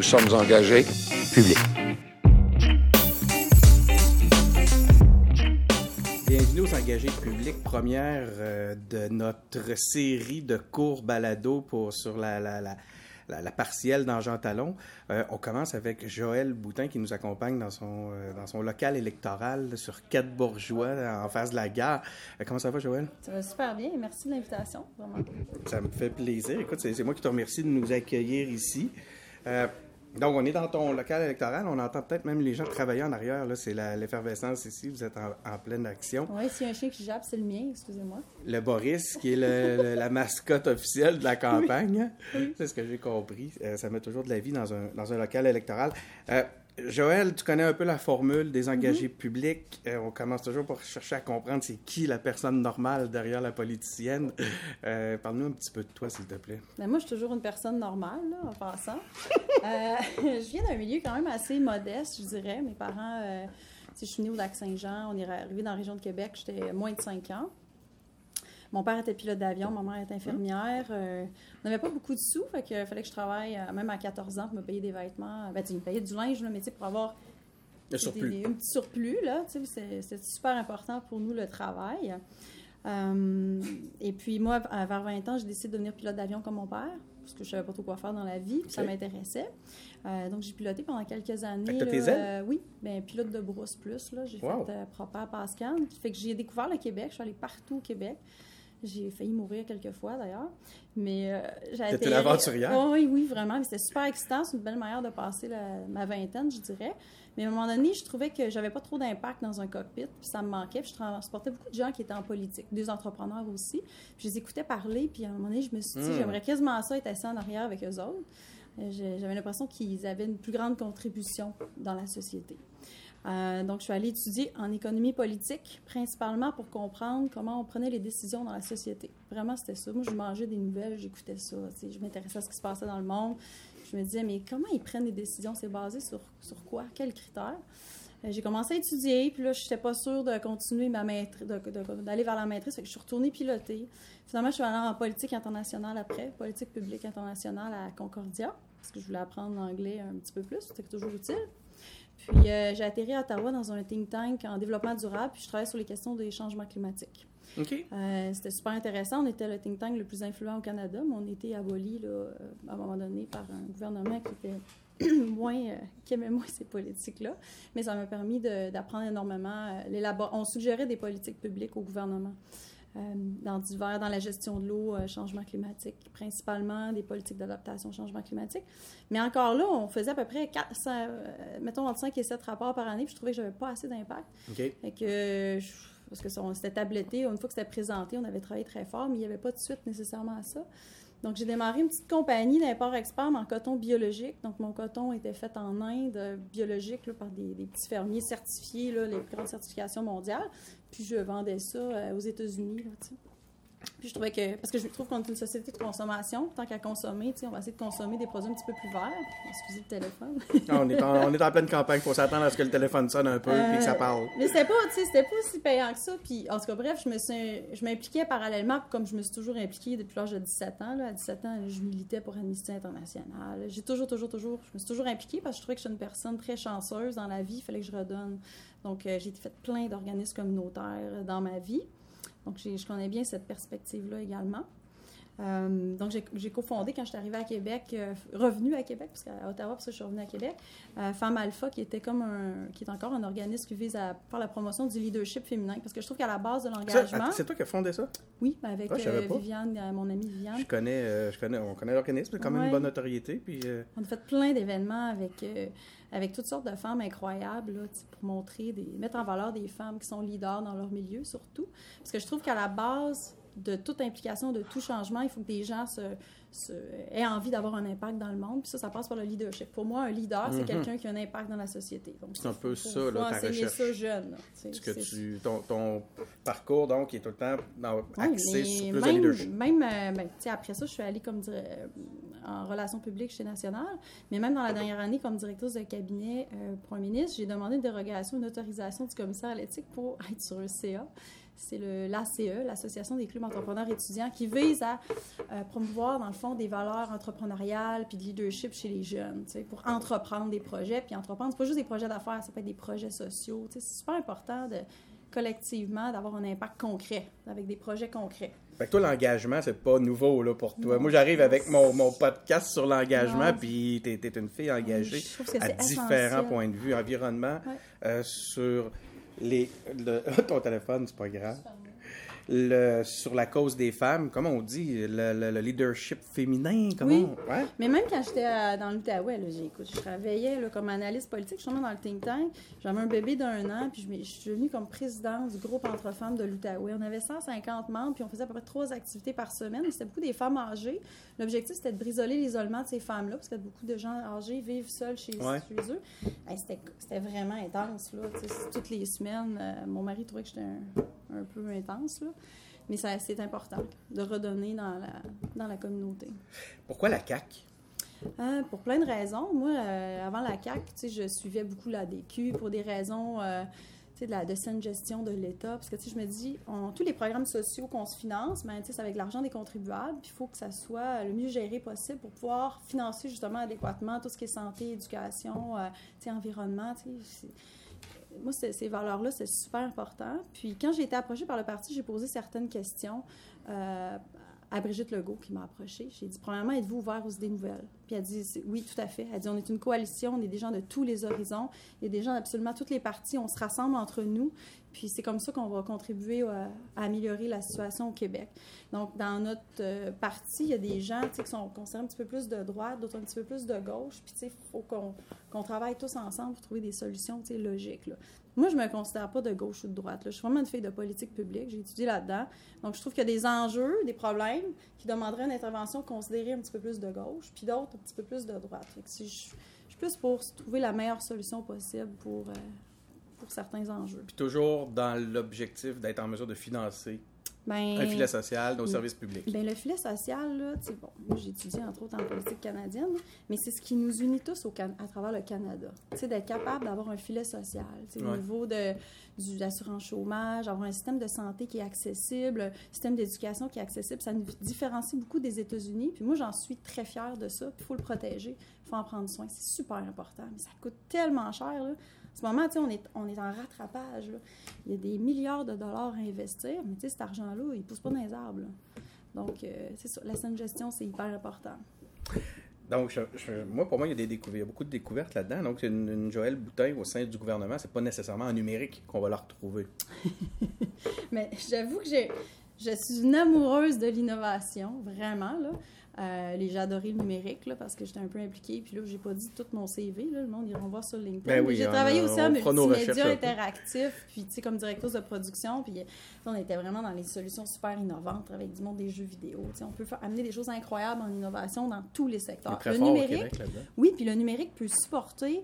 Nous sommes engagés publics. Bienvenue aux engagés publics, première euh, de notre série de cours balado pour, sur la, la, la, la, partielle dans Jean Talon. Euh, on commence avec Joël Boutin qui nous accompagne dans son, euh, dans son local électoral sur Quai Bourgeois, en face de la gare. comment ça va, Joël? Ça va super bien. Merci de l'invitation, vraiment. Ça me fait plaisir. Écoute, c'est moi qui te remercie de nous accueillir ici. Donc, on est dans ton local électoral. On entend peut-être même les gens travailler en arrière. Là, c'est l'effervescence ici. Vous êtes en, pleine action. Oui, s'il y a un chien qui jappe, c'est le mien, excusez-moi. Le Boris, qui est la mascotte officielle de la campagne. C'est ce que j'ai compris. Euh, ça met toujours de la vie dans un, dans un local électoral. Euh, Joël, tu connais un peu la formule des engagés mhm. publics. Euh, on commence toujours par chercher à comprendre c'est qui la personne normale derrière la politicienne. Euh, parle-nous un petit peu de toi, s'il te plaît. Ben moi, je suis toujours une personne normale, là, en passant. Euh, je viens d'un milieu quand même assez modeste, je dirais. Mes parents, je suis née au Lac-Saint-Jean. On est arrivé dans la région de Québec, j'étais moins de 5 ans. Mon père était pilote d'avion, ma mère était infirmière. Euh, on n'avait pas beaucoup de sous, fait fallait que je travaille euh, même à 14 ans pour me payer des vêtements. Ben, tu me payais du linge, mais pour avoir un petit surplus, là, c'était super important pour nous le travail. Euh, et puis moi, vers 20 ans, j'ai décidé de devenir pilote d'avion comme mon père, parce que je savais pas trop quoi faire dans la vie, puis ça m'intéressait. donc j'ai piloté pendant quelques années. Avec tes ailes? oui, ben, pilote de brousse plus. J'ai fait euh, Propère Pascal, qui fait que j'ai découvert le Québec. Je suis allée partout au Québec. J'ai failli mourir quelques fois d'ailleurs. Mais euh, j'ai été. l'aventurière? oui, oui, vraiment. C'était super excitant. C'est une belle manière de passer ma vingtaine, je dirais. Mais à un moment donné, je trouvais que j'avais pas trop d'impact dans un cockpit, puis ça me manquait. Puis je transportais beaucoup de gens qui étaient en politique, des entrepreneurs aussi. Puis je les écoutais parler, puis à un moment donné, je me suis dit, hmm. j'aimerais quasiment ça être assis en arrière avec eux autres. Euh, j'avais l'impression qu'ils avaient une plus grande contribution dans la société. Euh, donc, je suis allée étudier en économie politique, principalement pour comprendre comment on prenait les décisions dans la société. Vraiment, c'était ça. Moi, je mangeais des nouvelles, j'écoutais ça. Je m'intéressais à ce qui se passait dans le monde. Je me disais, mais comment ils prennent les décisions? C'est basé sur, sur quoi? Quels critères? Euh, j'ai commencé à étudier, puis là, je n'étais pas sûre de continuer ma maîtrise, d'aller vers la maîtrise, fait que je suis retournée piloter. Finalement, je suis allée en politique internationale après, politique publique internationale à Concordia, parce que je voulais apprendre l'anglais un petit peu plus, c'était toujours utile. Puis euh, j'ai atterri à Ottawa dans un think tank en développement durable, puis je travaille sur les questions des changements climatiques. OK. Euh, c'était super intéressant. On était le think tank le plus influent au Canada, mais on était aboli là, euh, à un moment donné par un gouvernement qui était moins, qui aimait moins ces politiques-là. Mais ça m'a permis d'apprendre énormément. on suggérait des politiques publiques au gouvernement. Euh, dans divers, dans la gestion de l'eau, euh, changement climatique, principalement des politiques d'adaptation au changement climatique. Mais encore là, on faisait à peu près, 4, euh, mettons, entre 5 et 7 rapports par année, puis je trouvais que j'avais pas assez d'impact. OK. que, parce que c'était tabletté, une fois que c'était présenté, on avait travaillé très fort, mais il n'y avait pas de suite nécessairement à ça. Donc, j'ai démarré une petite compagnie d'import expert en coton biologique. Donc, mon coton était fait en Inde, biologique, par des, petits fermiers certifiés, là, les plus grandes certifications mondiales. Puis, je vendais ça euh, aux États-Unis. Puis je trouvais que, parce que je trouve qu'on est une société de consommation, tant qu'à consommer, on va essayer de consommer des produits un petit peu plus verts. Excusez le téléphone. Ah, on, est en, on est en pleine campagne, il faut s'attendre à ce que le téléphone sonne un peu et que ça euh, parle. Mais c'était pas, c'était pas aussi payant que ça. Puis en tout cas, bref, je me je m'impliquais parallèlement, comme je me suis toujours impliquée depuis l'âge de 17 ans. Là. À 17 ans, je militais pour Amnesty International. J'ai toujours, toujours, toujours, je me suis toujours impliquée parce que je trouvais que je suis une personne très chanceuse dans la vie. Il fallait que je redonne. Donc, euh, j'ai fait plein d'organismes communautaires dans ma vie. Donc, je connais bien cette perspective-là également. Euh, donc, j'ai cofondé quand je suis arrivée à Québec, euh, revenue à Québec, parce qu'à Ottawa, parce que je suis revenue à Québec, euh, Femme Alpha, qui était comme un, qui est encore un organisme qui vise à faire la promotion du leadership féminin, parce que je trouve qu'à la base de l'engagement. C'est toi qui as fondé ça? Oui, avec Viviane, mon amie Viviane. Je connais, je connais, on connaît l'organisme, quand même une bonne notoriété. Puis, On a fait plein d'événements avec avec toutes sortes de femmes incroyables là, pour montrer, des, mettre en valeur des femmes qui sont leaders dans leur milieu surtout. Parce que je trouve qu'à la base de toute implication, de tout changement, il faut que des gens se, aient envie d'avoir un impact dans le monde. Puis ça, ça passe par le leadership. Pour moi, un leader, c'est mhm. quelqu'un qui a un impact dans la société. C'est un peu ça, là, ta recherche. ça jeune. que tu, ton, parcours, donc, est tout le temps axé sur plus même, de leadership. Même, euh, ben, après ça, je suis allée comme en relations publiques chez National, mais même dans la dernière année, comme directrice de cabinet euh, un ministre, j'ai demandé une dérogation, une autorisation du commissaire à l'éthique pour être sur un CA c'est l'ACE, l'Association des clubs entrepreneurs étudiants, qui vise à euh, promouvoir, dans le fond, des valeurs entrepreneuriales puis de leadership chez les jeunes, tu pour entreprendre des projets. Puis entreprendre, c'est pas juste des projets d'affaires, ça peut être des projets sociaux. Tu c'est super important de collectivement d'avoir un impact concret, avec des projets concrets. Fait que toi, l'engagement, c'est pas nouveau là, pour toi. Non. Moi, j'arrive avec mon, mon podcast sur l'engagement, puis t'es, t'es une fille engagée Je trouve que à différents essentiel. points de vue, environnement, Ouais. euh, sur les... le- ton téléphone, c'est pas grave. Le, sur la cause des femmes, comment on dit, le, le- le leadership féminin, comment Oui. on- ouais? Mais même quand j'étais dans l'Outaouais, là, j'ai- écoute, je travaillais là, comme analyste politique, je suis dans le think tank. J'avais un bébé d'un an, puis je, suis devenue comme présidente du groupe entre femmes de l'Outaouais. On avait 150 membres, puis on faisait à peu près trois activités par semaine. C'était beaucoup des femmes âgées. L'objectif, c'était de brisoler l'isolement de ces femmes-là, parce que beaucoup de gens âgés vivent seuls chez, Ouais. chez eux. Hey, c'était, vraiment intense, là. toutes les semaines, euh, mon mari trouvait que j'étais un, un peu intense, là. Mais c'est important de redonner dans la, dans la communauté. Pourquoi la CAQ? Euh, pour plein de raisons. Moi, euh, avant la CAQ, je suivais beaucoup la DQ pour des raisons euh, de, la, de saine gestion de l'État. Parce que je me dis, on- tous les programmes sociaux qu'on se finance, ben, c'est avec l'argent des contribuables. Il faut que ça soit le mieux géré possible pour pouvoir financer justement adéquatement tout ce qui est santé, éducation, euh, environnement. tu sais, c'est- moi, ces valeurs-là, c'est super important. Puis quand j'ai été approchée par le parti, j'ai posé certaines questions euh, à Brigitte Legault qui m'a approchée. J'ai dit, premièrement, êtes-vous ouvert aux idées nouvelles? Puis elle dit, c'est- oui, tout à fait. Elle dit, on est une coalition, on est des gens de tous les horizons, il y a des gens d'absolument toutes les parties, on se rassemble entre nous, puis c'est comme ça qu'on va contribuer à améliorer la situation au Québec. Donc, dans notre euh, parti, il y a des gens qui sont considérés un petit peu plus de droite, d'autres un petit peu plus de gauche, puis il faut qu'on qu'on travaille tous ensemble pour trouver des solutions logiques. là. Moi, je me considère pas de gauche ou de droite. là. Je suis vraiment une fille de politique publique. J'ai étudié là-dedans. Donc, je trouve qu'il y a des enjeux, des problèmes qui demanderaient une intervention considérée un petit peu plus de gauche, puis d'autres un petit peu plus de droite. Fait si je, je suis plus pour trouver la meilleure solution possible pour, euh, pour certains enjeux. Puis toujours dans l'objectif d'être en mesure de financer Ben, un filet social, nos services publics. Ben, le filet social, là, bon, moi, j'ai étudié entre autres en politique canadienne, mais c'est ce qui nous unit tous au Can- à travers le Canada. D'être capable d'avoir un filet social, tu sais, au Ouais. niveau de, du, l'assurance chômage, avoir un système de santé qui est accessible, un système d'éducation qui est accessible, ça nous différencie beaucoup des États-Unis. Puis moi, j'en suis très fière de ça, puis il faut le protéger, il faut en prendre soin, c'est super important, mais ça coûte tellement cher, là. Ce moment, on est, on est en rattrapage. là. Il y a des milliards de dollars à investir, mais tu sais, cet argent-là, il ne pousse pas dans les arbres. là. Donc, euh, c'est. La saine gestion, c'est hyper important. Donc, je- je- moi, pour moi, il y a des découvertes, beaucoup de découvertes là-dedans. Donc, une, une Joël Boutin au sein du gouvernement, c'est pas nécessairement en numérique qu'on va la retrouver. Mais j'avoue que j'ai, je suis une amoureuse de l'innovation, vraiment. Là. Euh, les- j'ai adoré le numérique là, parce que j'étais un peu impliquée. Puis là, j'ai pas dit tout mon CV. Là, le monde ira voir sur LinkedIn. Ben oui, j'ai travaillé a- aussi en multimédia interactif, puis tu sais, comme directrice de production. Puis sais, on était vraiment dans les solutions super innovantes avec du monde des jeux vidéo. On peut faire, amener des choses incroyables en innovation dans tous les secteurs. le numérique, Québec oui, puis le numérique peut supporter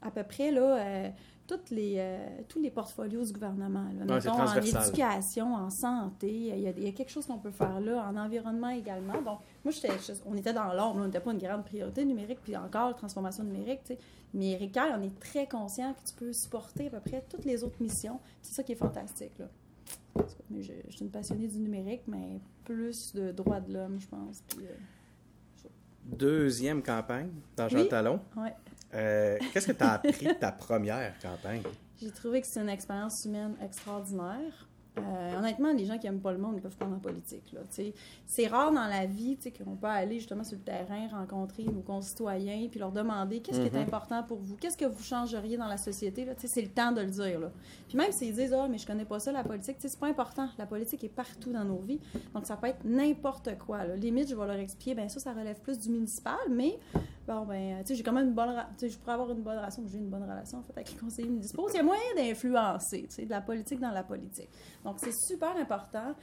à peu près là, euh, toutes les, euh, tous les portfolios du gouvernement. Là. Ouais, Mettons, en éducation, en santé, il y, a, il y a quelque chose qu'on peut faire là, en environnement également. Donc, moi, j'étais, on était dans l'ombre, on n'était pas une grande priorité numérique, puis encore, transformation numérique. Mais Ricard, on est très conscient que tu peux supporter à peu près toutes les autres missions. C'est ça qui est fantastique, là. Mais je, je suis une passionnée du numérique, mais plus de droits de l'homme, je pense. Puis, euh, Deuxième campagne dans Jean Oui. Talon. ouais. Euh, Qu'est-ce que tu as appris de ta première campagne? J'ai trouvé que c'est une expérience humaine extraordinaire. Euh, honnêtement, les gens qui n'aiment pas le monde, ils peuvent pas en politique. C'est rare dans la vie qu'on peut aller justement sur le terrain, rencontrer nos concitoyens, puis leur demander qu'est-ce qui est Mhm. important pour vous, qu'est-ce que vous changeriez dans la société. C'est le temps de le dire. Là. Puis même s'ils disent Ah, mais je connais pas ça, la politique, c'est pas important. La politique est partout dans nos vies. Donc ça peut être n'importe quoi. Là. Limite, je vais leur expliquer ben ça, ça relève plus du municipal, mais bon, ben, tu sais, j'ai quand même une bonne. Tu sais, je pourrais avoir une bonne relation, j'ai une bonne relation en fait avec les conseillers municipaux. Il y a moyen d'influencer, tu sais, de la politique dans la politique. Donc, c'est super important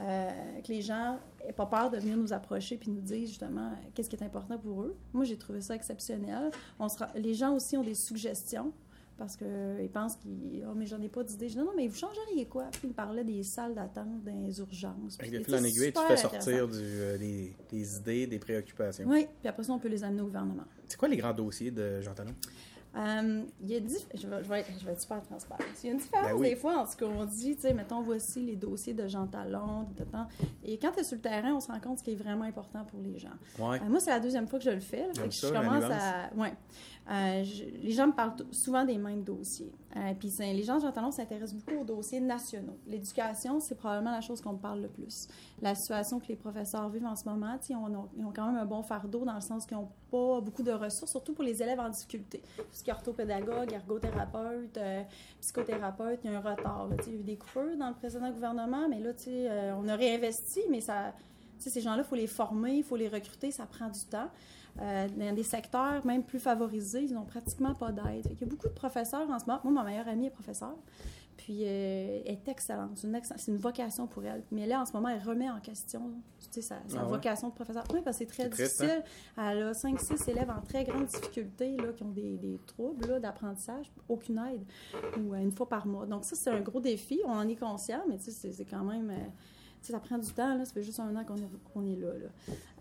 euh, que les gens n'aient pas peur de venir nous approcher puis nous dire justement euh, qu'est-ce qui est important pour eux. Moi, j'ai trouvé ça exceptionnel. On se ra- Les gens aussi ont des suggestions parce qu'ils pensent qu'ils. Oh, mais j'en ai pas d'idée. Je dis non, non, mais vous changeriez quoi? Puis ils me parlaient des salles d'attente, des urgences. Avec des fils en aiguille, tu fais sortir du, euh, des, des idées, des préoccupations. Oui, puis après ça, on peut les amener au gouvernement. C'est quoi les grands dossiers de Jean Talon? Euh, il y a dif- je, vais, je, vais être, je vais être super transparente. Il y a une différence Ben oui. des fois entre ce qu'on dit, tu sais, mettons, voici les dossiers de Jean Talon, de temps. Et quand tu es sur le terrain, on se rend compte ce qui est vraiment important pour les gens. Ouais. Euh, moi, c'est la deuxième fois que je le fais. là, fait J'aime que ça, je commence à. Ouais. Euh, je- les gens me parlent souvent des mêmes dossiers. Euh, Puis les gens de Jean Talon s'intéressent beaucoup aux dossiers nationaux. L'éducation, c'est probablement la chose qu'on parle le plus. La situation que les professeurs vivent en ce moment, ils ont quand même un bon fardeau dans le sens qu'ils n'ont pas beaucoup de ressources, surtout pour les élèves en difficulté. Tout ce qui est orthopédagogue, ergothérapeute, euh, psychothérapeute, il y a un retard. il y a eu des coupures dans le précédent gouvernement, mais là, euh, on a réinvesti, mais ça, ces gens-là, il faut les former, il faut les recruter, ça prend du temps. Euh, dans des secteurs même plus favorisés, ils n'ont pratiquement pas d'aide. Qu'il y a beaucoup de professeurs en ce moment. Moi, ma meilleure amie est professeure, puis euh, elle est excellente. C'est une, une vocation pour elle. Mais là, en ce moment, elle remet en question tu sais, sa, sa Ah ouais? vocation de professeur. Oui, parce que c'est très triste, difficile. Elle a 5-6 élèves en très grande difficulté, là, qui ont des, des troubles d'apprentissage, aucune aide, ou euh, une fois par mois. Donc ça, c'est un gros défi. On en est conscient, mais tu sais, c'est quand même... ça prend du temps, là. ça fait juste un an qu'on est, là.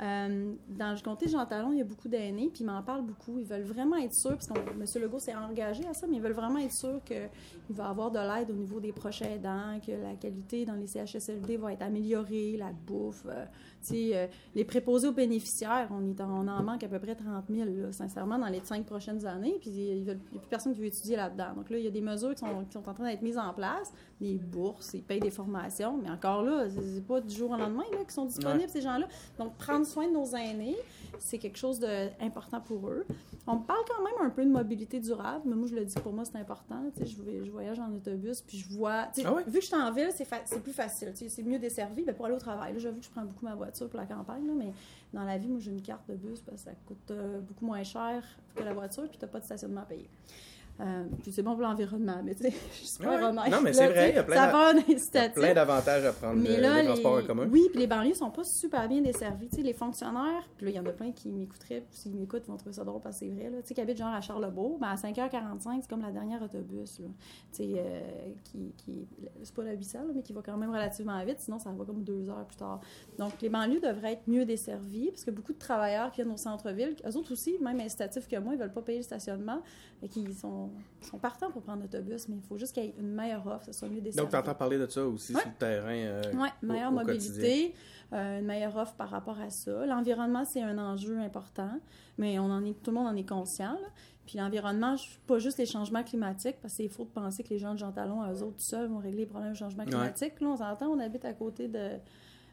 Euh, dans le comté Jean Talon, il y a beaucoup d'aînés, puis ils m'en parlent beaucoup. Ils veulent vraiment être sûrs, parce que M. Legault s'est engagé à ça, mais ils veulent vraiment être sûrs qu'il va avoir de l'aide au niveau des prochains aidants, que la qualité dans les CHSLD va être améliorée, la bouffe. euh, tu euh, les préposés aux bénéficiaires, on, est en, on en manque à peu près 30 000, là, sincèrement, dans les cinq prochaines années, puis il n'y a plus personne qui veut étudier là-dedans. Donc là, il y a des mesures qui sont, qui sont en train d'être mises en place, des bourses, ils payent des formations, mais encore là, c'est pas du jour au lendemain là, qu'ils sont disponibles, ces gens-là. Donc, prendre soin de nos aînés, c'est quelque chose d'important pour eux. On parle quand même un peu de mobilité durable, mais moi, je le dis, pour moi, c'est important. Tu sais, je, vais- je voyage en autobus, puis je vois... tu sais, Ah? Vu que je suis en ville, c'est fa- c'est plus facile. tu sais, C'est mieux desservi. Ben, pour aller au travail, là, j'avoue que je prends beaucoup ma voiture pour la campagne, là, mais dans la vie, moi, j'ai une carte de bus parce que ça coûte euh, beaucoup moins cher que la voiture, puis tu n'as pas de stationnement à payer. Euh, puis c'est bon pour l'environnement, mais tu sais, je suis super Ouais. Non, mais c'est vrai, il y a plein d'avantages à prendre Mais le, là, le les... transport en commun. oui, puis les banlieues sont pas super bien desservies. Tu sais, les fonctionnaires, puis là, il y en a plein qui m'écouteraient, s'ils m'écoutent, ils vont trouver ça drôle parce que c'est vrai. Là. Tu sais, qui habitent genre à Charlebourg, ben à 5h45, c'est comme la dernière autobus. Là. Tu sais, euh, qui, qui... c'est pas la 800, là, mais qui va quand même relativement vite, sinon ça va comme deux heures plus tard. Donc, les banlieues devraient être mieux desservies, parce que beaucoup de travailleurs qui viennent au centre-ville, eux autres aussi, même incitatifs que moi, ils veulent pas payer le stationnement, et qui sont, sont partants pour prendre l'autobus, mais il faut juste qu'il y ait une meilleure offre, que ce soit mieux desservi. Donc, tu entends parler de ça aussi Ouais. sur le terrain. euh, Oui, meilleure au mobilité, euh, une meilleure offre par rapport à ça. L'environnement, c'est un enjeu important, mais on en est, tout le monde en est conscient. là. Puis l'environnement, pas juste les changements climatiques, parce faux de penser que les gens de Jean Talon, eux autres, tout seuls, vont régler les problèmes de changement climatique. Là, on s'entend, on habite à côté de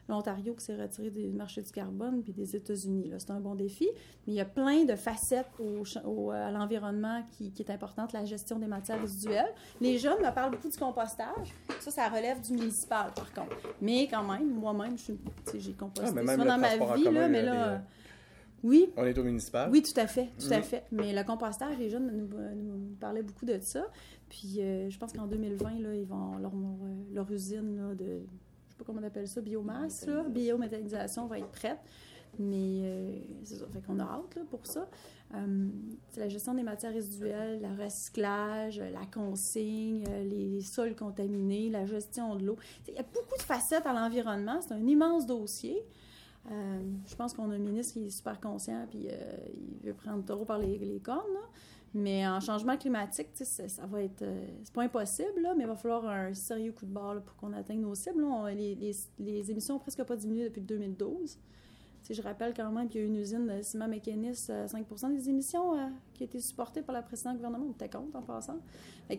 l'Ontario qui s'est retiré du marché du carbone, puis des États-Unis. C'est un bon défi. Mais il y a plein de facettes au, au- à l'environnement qui, qui est importante, la gestion des matières résiduelles. Les jeunes me parlent beaucoup du compostage. Ça, ça relève du municipal, par contre. Mais quand même, moi-même, j'ai composté Ah, mais même dans ma vie, là, mais là... des, euh, euh, Oui, On est au municipal. oui, tout à fait, tout à Mhm. fait. Mais le compostage, les jeunes nous, nous parlaient beaucoup de ça. Puis euh, je pense qu'en 2020, là, ils vont leur, leur usine là, de, sais pas comment on appelle ça, biomasse, là, biométhanisation va être prête. Mais euh, c'est ça, fait qu'on a hâte là, pour ça. Euh, c'est la gestion des matières résiduelles, le recyclage, la consigne, euh, les sols contaminés, la gestion de l'eau. Il y a beaucoup de facettes à l'environnement. C'est un immense dossier. Euh, je pense qu'on a un ministre qui est super conscient puis euh, il veut prendre le taureau par les, cornes. Mais en changement climatique, ça, va être. euh, c'est pas impossible, là, mais il va falloir un sérieux coup de barre pour qu'on atteigne nos cibles. les, les- émissions n'ont presque pas diminué depuis le 2012. Sais, je rappelle quand même qu'il y a une usine de ciment mécaniste, euh, 5 des émissions euh, qui a été supportée par le précédent gouvernement. On était compte en passant. Tu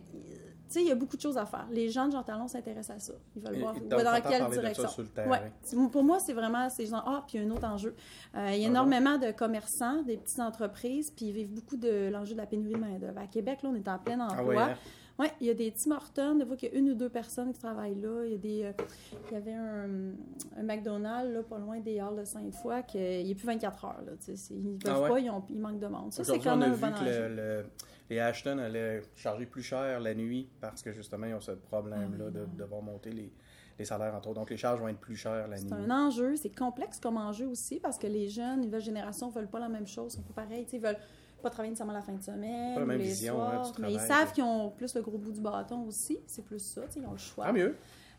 sais, il y a beaucoup de choses à faire. Les gens de Jean Talon s'intéressent à ça. Ils veulent Et- voir et où- donc, dans quelle direction. sur le terrain. Ouais. Pour moi, c'est vraiment, c'est genre, ah, puis il y a un autre enjeu. Euh, il y a énormément de commerçants, des petites entreprises, puis ils vivent beaucoup de l'enjeu de la pénurie de main-d'œuvre. À Québec, là, on est en plein emploi. Ah ouais, hein? Oui, il y a des Tim Hortons, des fois qu'il y a une ou deux personnes qui travaillent là. Il y a des, euh, il y avait un, un McDonald's là, pas loin des Halles de Sainte-Foy qui il est plus 24 heures. Là, ils ne peuvent Ah ouais? pas, ils, ont, ils manquent de monde. Ça, c'est quand on a même un vu bon que enjeu. le- le- les Ashton allaient charger plus cher la nuit parce que justement, ils ont ce problème-là de, de devoir monter les, les salaires entre autres. Donc, les charges vont être plus chères la nuit. C'est un enjeu, c'est complexe comme enjeu aussi parce que les jeunes, les nouvelles générations veulent pas la même chose, sont pas pareils, ils veulent pas travailler nécessairement la fin de semaine, Pas la même les vision, soirs, hein, du mais ils savent qu'ils ont plus le gros bout du bâton aussi, c'est plus ça, ils ont le choix. Tant mieux.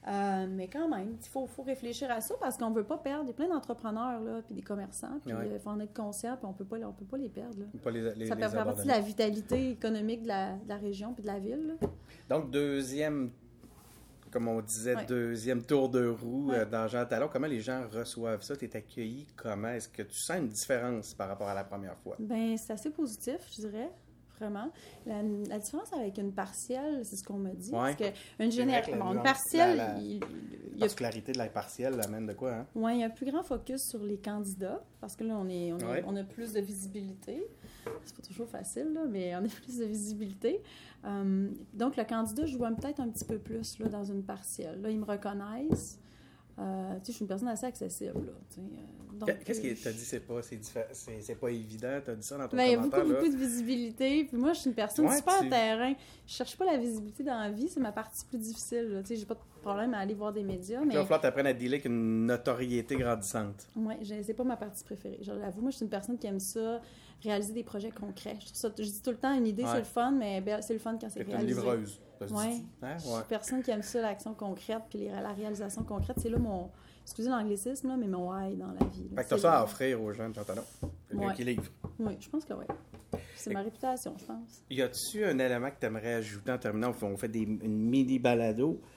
Euh, mais quand même, il faut, faut réfléchir à ça parce qu'on ne veut pas perdre. Il y a plein d'entrepreneurs, puis des commerçants, puis il Ouais. faut en être conscient, puis on peut pas, on peut pas les perdre. là. Pas les, les- ça fait partie de la vitalité économique de la, de la région puis de la ville. là. Donc, deuxième, comme on disait, Ouais. deuxième tour de roue Ouais. euh, dans Jean Talon. Comment les gens reçoivent ça? Tu es accueilli comment? Est-ce que tu sens une différence par rapport à la première fois? Ben, c'est assez positif, je dirais. Vraiment. La, la différence avec une partielle, c'est ce qu'on me dit. Ouais. Parce qu'une la Bon, une partielle, la- la- il, y La a particularité de la partielle amène de quoi? Hein? Ouais, il y a un plus grand focus sur les candidats, parce que là, on, est, on, est- Ouais. on a plus de visibilité. C'est pas toujours facile, là, mais on a plus de visibilité. Euh, donc, le candidat joue un- peut-être un petit peu plus là, dans une partielle. Là, ils me reconnaissent. Euh, tu sais, je suis une personne assez accessible. Euh, Qu'est-ce euh, qui t'as dit c'est pas c'est pas évident t'as dit ça dans ton ben, il y a beaucoup, de visibilité. Puis moi, je suis une personne Ouais, super tu- terrain. Je cherche pas la visibilité dans la vie. C'est ma partie plus difficile. Tu sais, j'ai pas de problème à aller voir des médias. Là, Mais il va falloir t'apprendre à dealer avec une notoriété grandissante j'ai- c'est pas ma partie préférée. Je l'avoue, moi, je suis une personne qui aime ça, réaliser des projets concrets. Je, trouve ça, je dis tout le temps, une idée, Ouais. c'est le fun, mais ben, c'est le fun quand c'est t'es une réalisé. livreuse ça se Ouais. Hein? Je suis personne qui aime ça, l'action concrète, puis les- la réalisation concrète. C'est là mon, excusez l'anglicisme, mais mon why dans la vie. là. Fait que t'as ça à offrir aux Jean Talon quelqu'un Ouais. qui livre Oui, je pense que oui. C'est ma réputation, je pense. Y a-tu un élément que tu aimerais ajouter en terminant? On fait, des, une mini balado?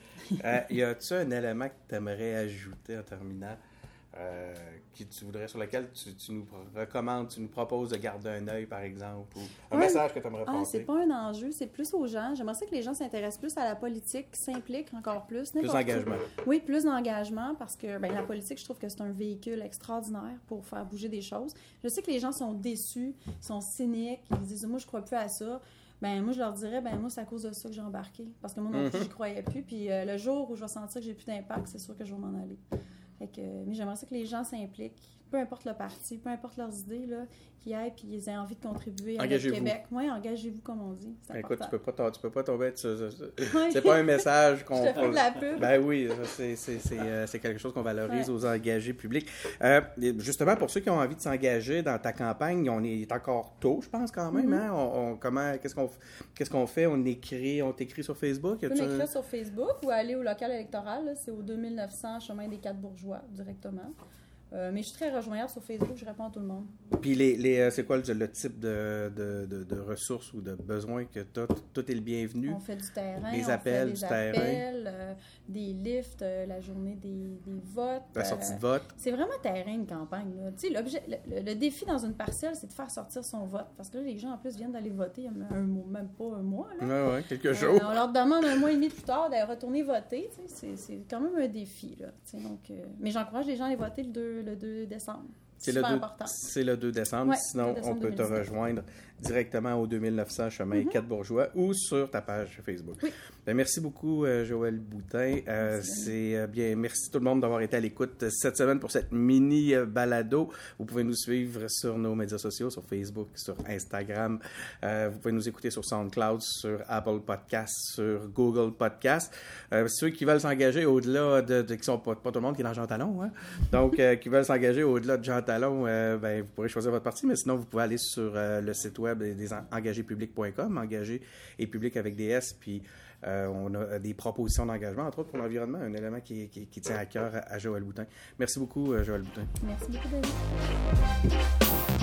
Euh, y a-tu un élément que tu aimerais ajouter en terminant? Euh, qui tu voudrais, sur lequel tu, tu nous recommandes, tu nous proposes de garder un œil, par exemple, ou un Ouais. message que tu aimerais Ah, passer? c'est pas un enjeu, c'est plus aux gens. J'aimerais ça que les gens s'intéressent plus à la politique, s'impliquent encore plus. Plus d'engagement. Oui, plus d'engagement parce que ben, la politique, je trouve que c'est un véhicule extraordinaire pour faire bouger des choses. Je sais que les gens sont déçus, sont cyniques, ils disent Moi, je crois plus à ça. Ben, moi, je leur dirais Ben, moi, c'est à cause de ça que j'ai embarqué. Parce que moi, non plus, Mhm. j'y croyais plus. Puis euh, le jour où je vais sentir que j'ai plus d'impact, c'est sûr que je vais m'en aller. Mais j'aimerais ça que les gens s'impliquent, peu importe le parti, peu importe leurs idées, là, qu'ils aillent puis ils aient envie de contribuer à notre. Québec. Oui, engagez-vous, comme on dit. C'est Écoute, tu peux pas, tu peux pas tomber. C'est pas un message qu'on. Je de la pub. Ben oui, c'est- euh, c'est quelque chose qu'on valorise Ouais. aux engagés publics. Euh, et justement, pour ceux qui ont envie de s'engager dans ta campagne, on est, encore tôt, je pense quand même. Mm-hmm. hein? On, on- comment, qu'est-ce qu'on, qu'est-ce qu'on fait? On écrit, on t'écrit sur Facebook? A-tu un- m'écrire sur Facebook ou aller au local électoral. C'est au 2900 Chemin des Quatre Bourgeois directement. Euh, mais je suis très rejoignable sur Facebook, je réponds à tout le monde. Puis les, les, euh, c'est quoi le, le type de, de, de- de ressources ou de besoins que tu as Tout est le bienvenu? On fait du terrain, Des on appels, fait du des terrain. appels, euh, des lifts, euh, la journée des, des votes. La sortie de vote. C'est vraiment terrain une campagne. Tu sais, le, le- défi dans une partielle, c'est de faire sortir son vote. Parce que là, les gens, en plus, viennent d'aller voter il y a un mois, même pas un mois. Là. Ouais, ouais, quelques jours. on leur demande un mois et demi plus tard d'aller retourner voter. C'est c'est quand même un défi. Là, tu sais, donc, mais j'encourage les gens à aller voter le 2, le 2 décembre. C'est le, super 2, important. c'est le 2 décembre. Ouais, Sinon, 2 décembre on peut te 2019. rejoindre directement au 2900 chemin 4 Bourgeois ou sur ta page Facebook. Oui. Ben, merci beaucoup, euh, Joël Boutin. Euh, Merci, c'est euh, bien. Merci tout le monde d'avoir été à l'écoute cette semaine pour cette mini balado. Vous pouvez nous suivre sur nos médias sociaux, sur Facebook, sur Instagram. Vous pouvez nous écouter sur SoundCloud, sur Apple Podcasts, sur Google Podcasts. Euh, ceux qui veulent s'engager au-delà de, de qui sont pas, pas tout le monde qui est dans Jean Talon, hein? donc qui veulent s'engager au-delà de Jean Talon, ben, vous pourrez choisir votre parti, mais sinon vous pouvez aller sur le site web des, des en- engagéspublics.com, engagé et public avec des S, puis euh, on a des propositions d'engagement, entre autres pour l'environnement, un élément qui, qui- qui tient à cœur à, à Joël Boutin. Merci beaucoup, euh, Joël Boutin. Merci beaucoup, David.